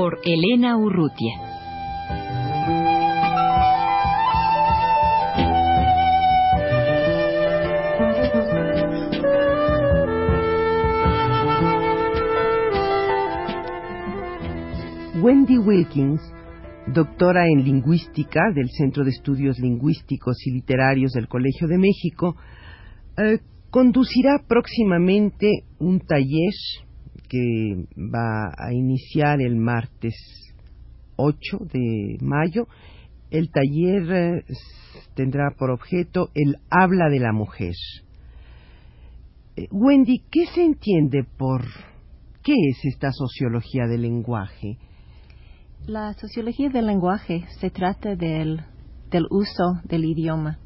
Por Elena Urrutia. Wendy Wilkins doctora en lingüística del Centro de Estudios Lingüísticos y Literarios del Colegio de México, eh, conducirá próximamente un taller que va a iniciar el martes 8 de mayo. El taller eh, tendrá por objeto el habla de la mujer. Eh, Wendy, ¿qué se entiende por qué es esta sociología del lenguaje? La sociología del lenguaje se trata del, uso del idioma.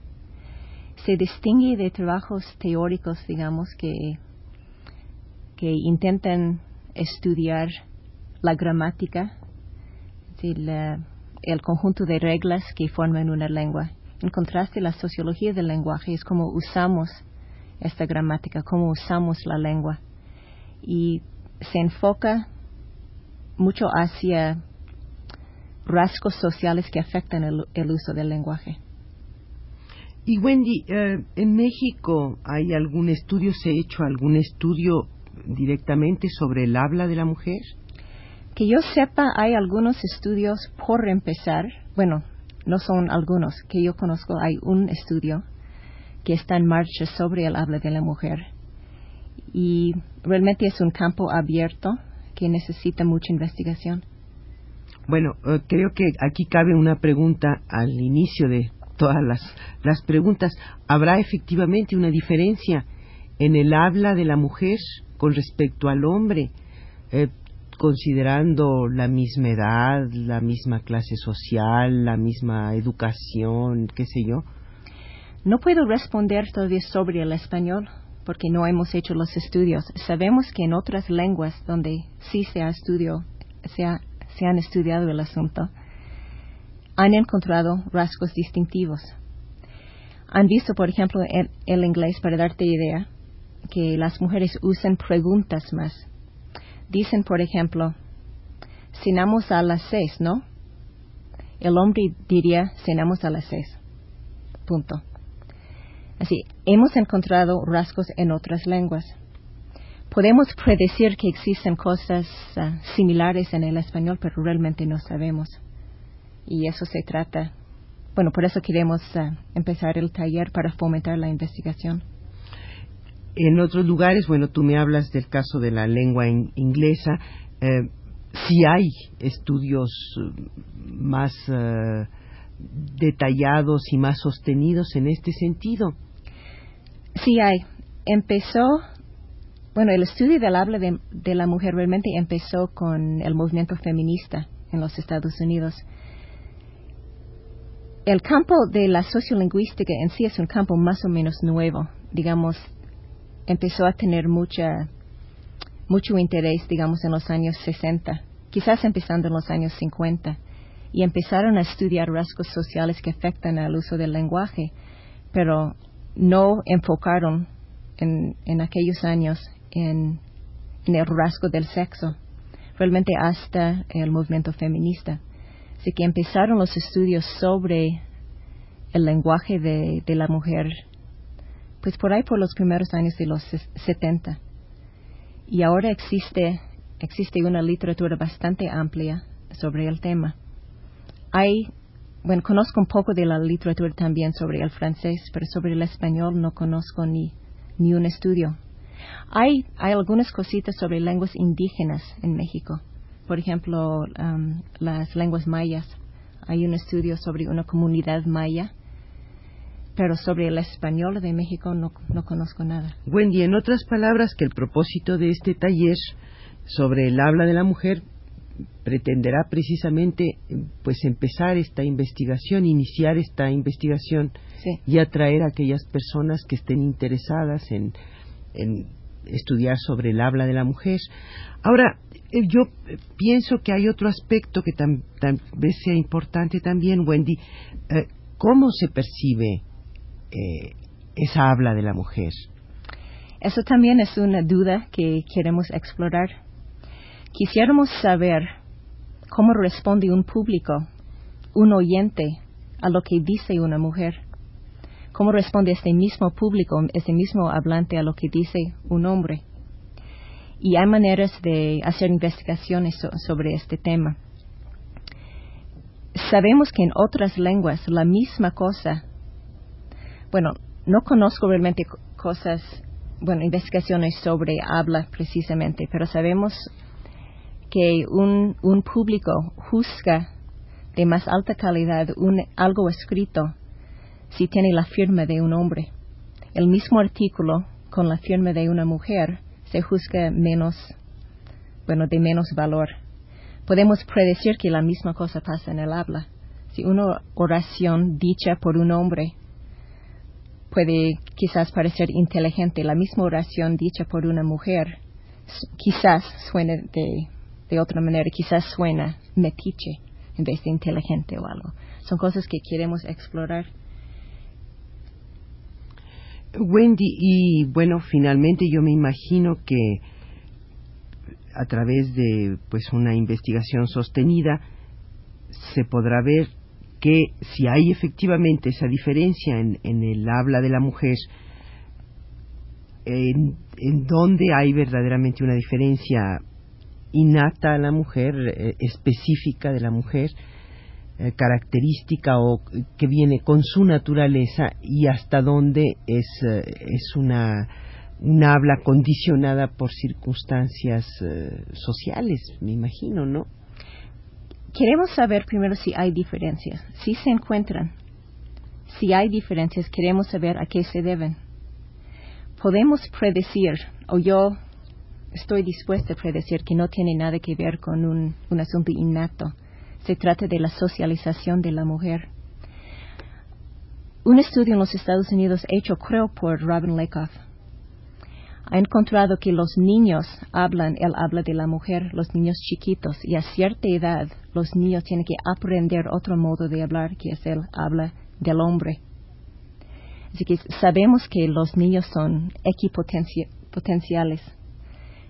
Se distingue de trabajos teóricos, digamos, que, que intentan estudiar la gramática, el conjunto de reglas que forman una lengua. En contraste, la sociología del lenguaje es cómo usamos esta gramática, cómo usamos la lengua. Y se enfoca mucho hacia rasgos sociales que afectan el, uso del lenguaje. Y Wendy, eh, ¿en México hay algún estudio, se ha hecho algún estudio directamente sobre el habla de la mujer? Que yo sepa, hay algunos estudios por empezar. Bueno, no son algunos, que yo conozco, hay un estudio que está en marcha sobre el habla de la mujer. Y realmente es un campo abierto que necesita mucha investigación. Bueno, eh, creo que aquí cabe una pregunta al inicio de todas las, preguntas. ¿Habrá efectivamente una diferencia en el habla de la mujer con respecto al hombre, eh, considerando la misma edad, la misma clase social, la misma educación, qué sé yo? No puedo responder todavía sobre el español porque no hemos hecho los estudios. Sabemos que en otras lenguas donde sí se ha estudiado, se ha se han estudiado el asunto, han encontrado rasgos distintivos. Han visto, por ejemplo, el inglés, para darte idea, que las mujeres usan preguntas más. Dicen, por ejemplo, cenamos a las seis, ¿no? El hombre diría, cenamos a las seis. Punto. Así, hemos encontrado rasgos en otras lenguas. Podemos predecir que existen cosas ah, similares en el español, pero realmente no sabemos. Y eso se trata. Bueno, por eso queremos ah, empezar el taller para fomentar la investigación. En otros lugares, bueno, tú me hablas del caso de la lengua inglesa. Eh, si hay estudios mm, más ah, detallados y más sostenidos en este sentido. Sí hay. Empezó bueno, el estudio del habla de, la mujer realmente empezó con el movimiento feminista en los Estados Unidos. El campo de la sociolingüística en sí es un campo más o menos nuevo. Digamos, empezó a tener mucha, mucho interés, digamos, en los años 60, quizás empezando en los años 50, y empezaron a estudiar rasgos sociales que afectan al uso del lenguaje, pero no enfocaron en, en aquellos años en, el rasgo del sexo, realmente hasta el movimiento feminista. Así que empezaron los estudios sobre el lenguaje de, la mujer, pues por ahí por los primeros años de los 70. Y ahora existe, existe una literatura bastante amplia sobre el tema. Hay, bueno, conozco un poco de la literatura también sobre el francés, pero sobre el español no conozco ni, ni un estudio hay, hay algunas cositas sobre lenguas indígenas en México. Por ejemplo, las lenguas mayas. Hay un estudio sobre una comunidad maya, pero sobre el español de México no, no conozco nada. Wendy, en otras palabras, que el propósito de este taller sobre el habla de la mujer pretenderá precisamente pues empezar esta investigación, iniciar esta investigación y atraer a aquellas personas que estén interesadas en, estudiar sobre el habla de la mujer. Ahora, eh, yo pienso que hay otro aspecto que tal vez sea importante también, Wendy. Eh, ¿Cómo se percibe eh, esa habla de la mujer? Eso también es una duda que queremos explorar. Quisiéramos saber cómo responde un público, un oyente, a lo que dice una mujer. Cómo responde este mismo público, este mismo hablante a lo que dice un hombre. Y hay maneras de hacer investigaciones sobre este tema. Sabemos que en otras lenguas la misma cosa, bueno, no conozco realmente cosas, bueno, investigaciones sobre habla precisamente, pero sabemos que un, un público juzga de más alta calidad un, algo escrito si tiene la firma de un hombre. El mismo artículo con la firma de una mujer se juzga menos, bueno, de menos valor. Podemos predecir que la misma cosa pasa en el habla. Si una oración dicha por un hombre puede quizás parecer inteligente, la misma oración dicha por una mujer quizás suene de de otra manera, quizás suena metiche en vez de inteligente o algo. Son cosas que queremos explorar. Wendy, y bueno, finalmente yo me imagino que a través de pues una investigación sostenida se podrá ver que si hay efectivamente esa diferencia en, el habla de la mujer, en, en donde hay verdaderamente una diferencia innata a la mujer, eh, específica de la mujer, eh, característica o que viene con su naturaleza y hasta dónde es, eh, es una, una habla condicionada por circunstancias sociales, me imagino, ¿no? Queremos saber primero si hay diferencias, si se encuentran. Si hay diferencias, queremos saber a qué se deben. Podemos predecir, o yo estoy dispuesta a predecir que no tiene nada que ver con un, asunto innato. Se trata de la socialización de la mujer. Un estudio en los Estados Unidos hecho, creo, por Robin Lakoff ha encontrado que los niños hablan el habla de la mujer, los niños chiquitos, y a cierta edad los niños tienen que aprender otro modo de hablar, que es el habla del hombre. Así que sabemos que los niños son equipotenciales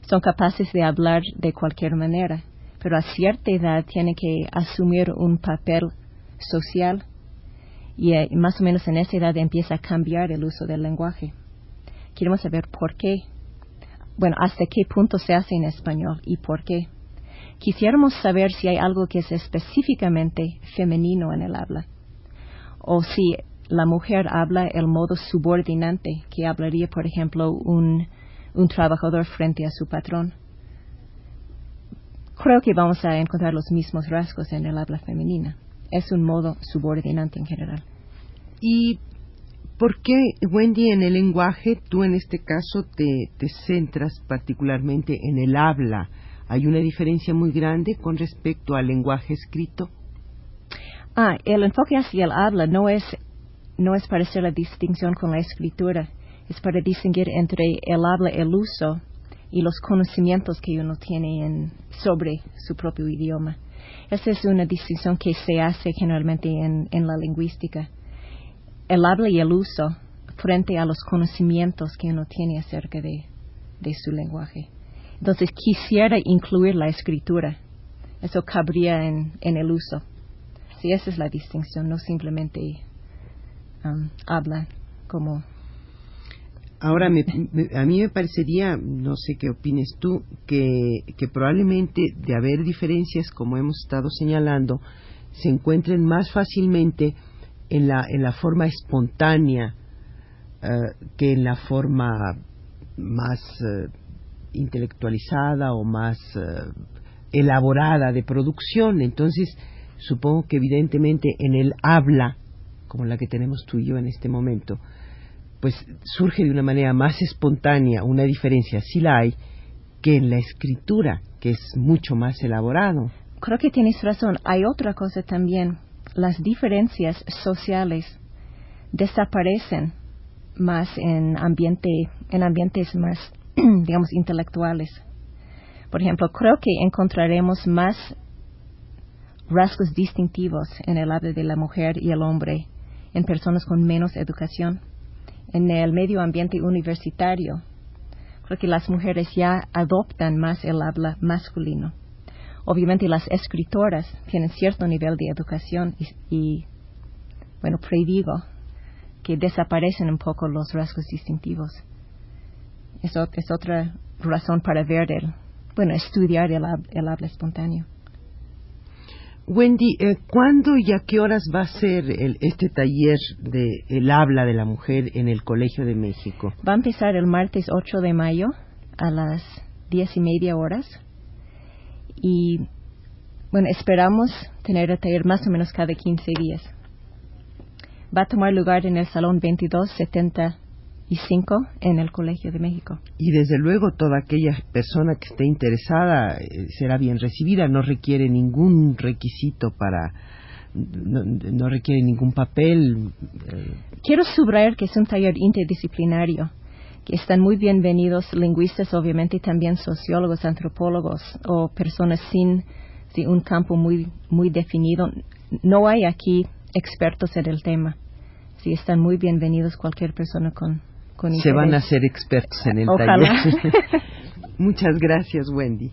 son capaces de hablar de cualquier manera, pero a cierta edad tienen que asumir un papel social y eh, más o menos en esa edad empieza a cambiar el uso del lenguaje. Queremos saber por qué. Bueno, hasta qué punto se hace en español y por qué. Quisiéramos saber si hay algo que es específicamente femenino en el habla o si la mujer habla el modo subordinante que hablaría, por ejemplo, un un trabajador frente a su patrón. Creo que vamos a encontrar los mismos rasgos en el habla femenina. Es un modo subordinante en general. ¿Y por qué, Wendy, en el lenguaje tú en este caso te, te centras particularmente en el habla? ¿Hay una diferencia muy grande con respecto al lenguaje escrito? Ah, el enfoque hacia el habla no es, no es para hacer la distinción con la escritura es para distinguir entre el habla, el uso y los conocimientos que uno tiene sobre su propio idioma. Esa es una distinción que se hace generalmente en, la lingüística. El habla y el uso frente a los conocimientos que uno tiene acerca de, su lenguaje. Entonces quisiera incluir la escritura. Eso cabría en, el uso. Sí, esa es la distinción, no simplemente um, habla como Ahora, a mí me parecería, no sé qué opines tú, que, probablemente de haber diferencias, como hemos estado señalando, se encuentren más fácilmente en la, en la forma espontánea eh, que en la forma más eh, intelectualizada o más eh, elaborada de producción. Entonces, supongo que evidentemente en el habla, como la que tenemos tú y yo en este momento, pues surge de una manera más espontánea una diferencia, si la hay, que en la escritura, que es mucho más elaborado. Creo que tienes razón. Hay otra cosa también. Las diferencias sociales desaparecen más en ambiente en ambientes más digamos intelectuales. Por ejemplo, creo que encontraremos más rasgos distintivos en el habla de la mujer y el hombre en personas con menos educación. En el medio ambiente universitario, creo que las mujeres ya adoptan más el habla masculino. Obviamente las escritoras tienen cierto nivel de educación y, bueno, predigo que desaparecen un poco los rasgos distintivos. Es otra razón para ver el, bueno, estudiar el, el habla espontáneo. Wendy, eh, ¿cuándo y a qué horas va a ser este taller de el habla de la mujer en el Colegio de México? Va a empezar el martes 8 de mayo a las diez y media horas y bueno, esperamos tener el taller más o menos cada 15 días. Va a tomar lugar en el Salón 2270 y cinco en el Colegio de México. Y desde luego toda aquella persona que esté interesada eh, será bien recibida, no requiere ningún requisito para no, requiere ningún papel. Eh. Quiero subrayar que es un taller interdisciplinario, que están muy bienvenidos lingüistas, obviamente, y también sociólogos, antropólogos o personas sin, sin un campo muy, muy definido. No hay aquí expertos en el tema. Sí, están muy bienvenidos cualquier persona con se van a ser expertos en el taller. Muchas gracias, Wendy.